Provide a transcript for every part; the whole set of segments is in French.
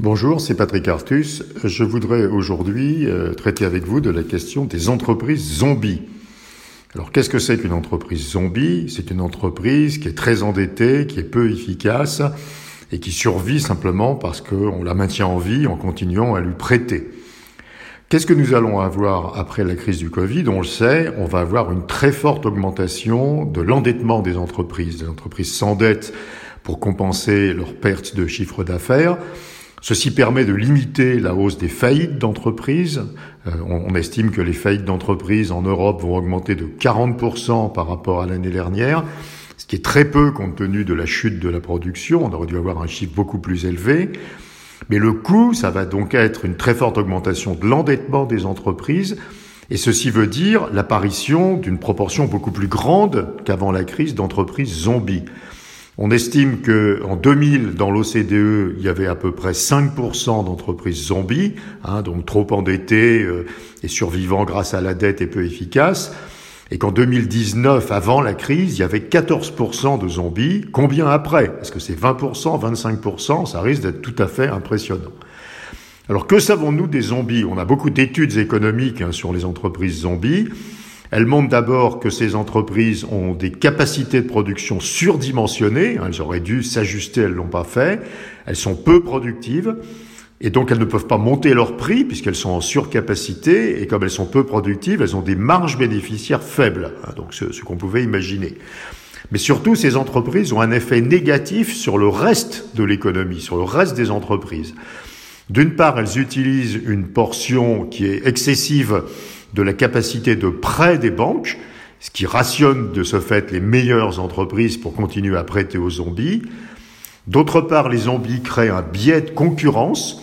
Bonjour, c'est Patrick Artus. Je voudrais aujourd'hui euh, traiter avec vous de la question des entreprises zombies. Alors qu'est-ce que c'est qu'une entreprise zombie? C'est une entreprise qui est très endettée, qui est peu efficace et qui survit simplement parce qu'on la maintient en vie en continuant à lui prêter. Qu'est-ce que nous allons avoir après la crise du Covid? On le sait, on va avoir une très forte augmentation de l'endettement des entreprises. Des entreprises s'endettent pour compenser leurs pertes de chiffre d'affaires. Ceci permet de limiter la hausse des faillites d'entreprises. Euh, on, estime que les faillites d'entreprises en Europe vont augmenter de 40% par rapport à l'année dernière, ce qui est très peu compte tenu de la chute de la production. On aurait dû avoir un chiffre beaucoup plus élevé. Mais le coût, ça va donc être une très forte augmentation de l'endettement des entreprises. Et ceci veut dire l'apparition d'une proportion beaucoup plus grande qu'avant la crise d'entreprises zombies. On estime que en 2000, dans l'OCDE, il y avait à peu près 5% d'entreprises zombies, hein, donc trop endettées euh, et survivant grâce à la dette et peu efficaces. Et qu'en 2019, avant la crise, il y avait 14% de zombies. Combien après? Est-ce que c'est 20%, 25% Ça risque d'être tout à fait impressionnant. Alors que savons-nous des zombies? On a beaucoup d'études économiques hein, sur les entreprises zombies. Elle montre d'abord que ces entreprises ont des capacités de production surdimensionnées. Elles auraient dû s'ajuster, elles l'ont pas fait. Elles sont peu productives. Et donc elles ne peuvent pas monter leur prix puisqu'elles sont en surcapacité et comme elles sont peu productives, elles ont des marges bénéficiaires faibles, hein, donc ce, ce qu'on pouvait imaginer. Mais surtout, ces entreprises ont un effet négatif sur le reste de l'économie, sur le reste des entreprises. D'une part, elles utilisent une portion qui est excessive de la capacité de prêt des banques, ce qui rationne de ce fait les meilleures entreprises pour continuer à prêter aux zombies. D'autre part, les zombies créent un biais de concurrence.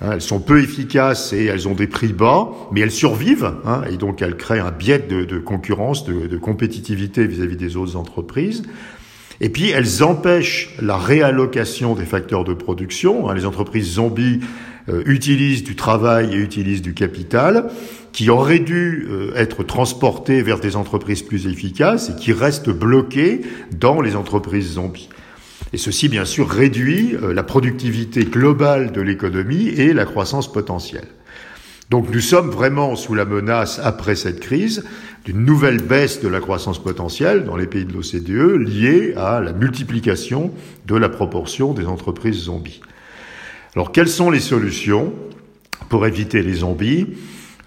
Hein, elles sont peu efficaces et elles ont des prix bas, mais elles survivent, hein, et donc elles créent un biais de, concurrence, de, compétitivité vis-à-vis des autres entreprises. Et puis, elles empêchent la réallocation des facteurs de production. Hein, les entreprises zombies euh, utilisent du travail et utilisent du capital qui aurait dû euh, être transporté vers des entreprises plus efficaces et qui restent bloqués dans les entreprises zombies. Et ceci, bien sûr, réduit euh, la productivité globale de l'économie et la croissance potentielle. Donc nous sommes vraiment sous la menace, après cette crise, d'une nouvelle baisse de la croissance potentielle dans les pays de l'OCDE liée à la multiplication de la proportion des entreprises zombies. Alors, quelles sont les solutions pour éviter les zombies?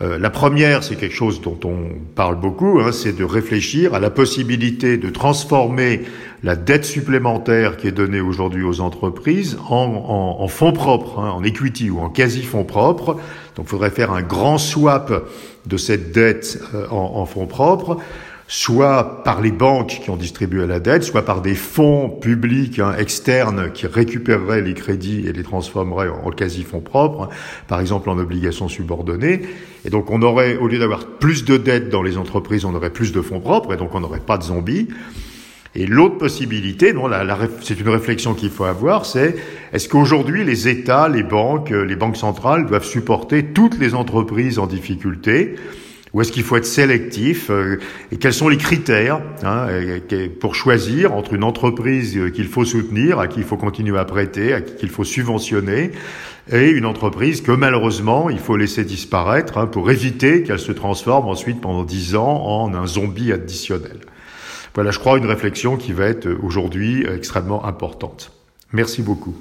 Euh, la première, c'est quelque chose dont on parle beaucoup, hein, c'est de réfléchir à la possibilité de transformer la dette supplémentaire qui est donnée aujourd'hui aux entreprises en, fonds propres, hein, en equity ou en quasi-fonds propres. Donc il faudrait faire un grand swap de cette dette euh, en, en fonds propres soit par les banques qui ont distribué la dette, soit par des fonds publics hein, externes qui récupéreraient les crédits et les transformeraient en, quasi-fonds propres, hein, par exemple en obligations subordonnées. Et donc on aurait, au lieu d'avoir plus de dettes dans les entreprises, on aurait plus de fonds propres, et donc on n'aurait pas de zombies. Et l'autre possibilité, c'est une réflexion qu'il faut avoir, c'est est-ce qu'aujourd'hui les États, les banques, les banques centrales doivent supporter toutes les entreprises en difficulté? Ou est-ce qu'il faut être sélectif euh, Et quels sont les critères hein, pour choisir entre une entreprise euh, qu'il faut soutenir, à qui il faut continuer à prêter, à qui il faut subventionner, et une entreprise que malheureusement il faut laisser disparaître hein, pour éviter qu'elle se transforme ensuite pendant dix ans en un zombie additionnel. Voilà, je crois, une réflexion qui va être aujourd'hui extrêmement importante. Merci beaucoup.